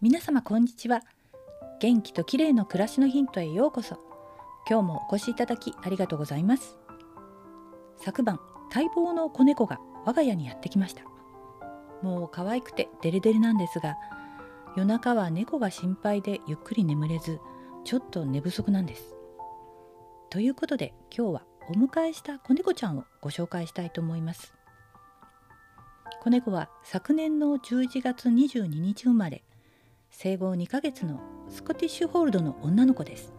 皆様こんにちは。元気と綺麗の暮らしのヒントへようこそ。今日もお越しいただきありがとうございます。昨晩待望の子猫が我が家にやってきました。もう可愛くてデレデレなんですが夜中は猫が心配でゆっくり眠れずちょっと寝不足なんです。ということで今日はお迎えした子猫ちゃんをご紹介したいと思います。子猫は昨年の11月22日生まれ生後2ヶ月のスコティッシュホールドの女の子です。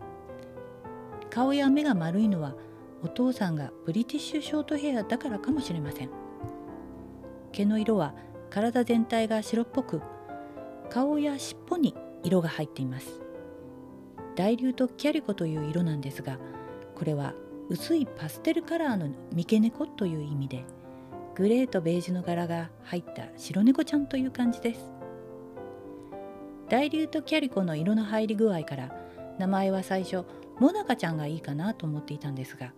顔や目が丸いのはお父さんがブリティッシュショートヘアだからかもしれません。毛の色は体全体が白っぽく顔や尻尾に色が入っています。大流とキャリコという色なんですがこれは薄いパステルカラーの三毛猫という意味でグレーとベージュの柄が入った白猫ちゃんという感じです。大流とキャリコの色の入り具合から名前は最初モナカちゃんがいいかなと思っていたんですが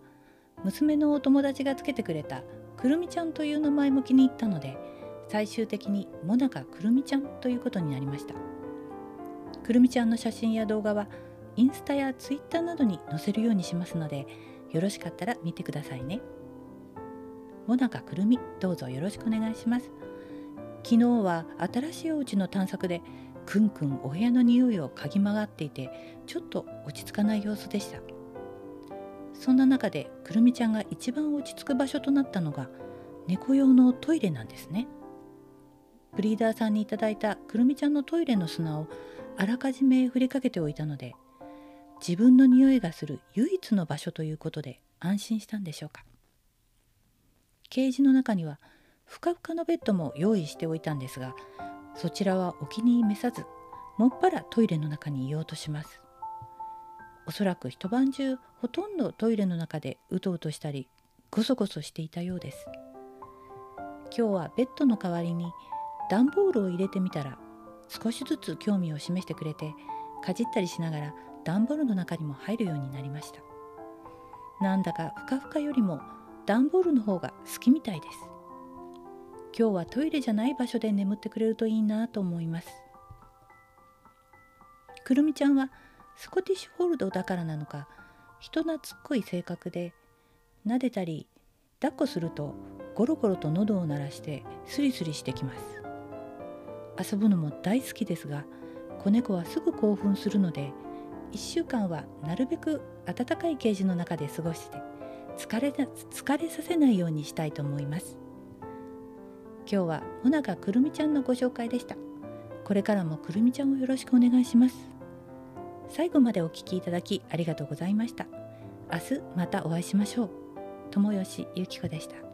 娘のお友達がつけてくれたくるみちゃんという名前も気に入ったので最終的にモナカくるみちゃんということになりました。くるみちゃんの写真や動画はインスタやツイッターなどに載せるようにしますのでよろしかったら見てくださいね。モナカくるみどうぞよろしくお願いします。昨日は新しいお家の探索でくんくんお部屋の匂いを嗅ぎ回っていてちょっと落ち着かない様子でした。そんな中でくるみちゃんが一番落ち着く場所となったのが猫用のトイレなんですね。ブリーダーさんにいただいたくるみちゃんのトイレの砂をあらかじめ振りかけておいたので自分の匂いがする唯一の場所ということで安心したんでしょうか。ケージの中にはふかふかのベッドも用意しておいたんですがそちらはお気に召さずもっぱらトイレの中にいようとします。おそらく一晩中ほとんどトイレの中でうとうとしたりゴソゴソしていたようです。今日はベッドの代わりに段ボールを入れてみたら少しずつ興味を示してくれてかじったりしながら段ボールの中にも入るようになりました。なんだかふかふかよりも段ボールの方が好きみたいです。今日はトイレじゃない場所で眠ってくれるといいなと思います。くるみちゃんはスコティッシュホールドだからなのか人懐っこい性格で撫でたり抱っこするとゴロゴロと喉を鳴らしてスリスリしてきます。遊ぶのも大好きですが子猫はすぐ興奮するので1週間はなるべく暖かいケージの中で過ごして疲れ疲れさせないようにしたいと思います。今日はもなかくるみちゃんのご紹介でした。これからもくるみちゃんをよろしくお願いします。最後までお聞きいただきありがとうございました。明日またお会いしましょう。友吉ゆき子でした。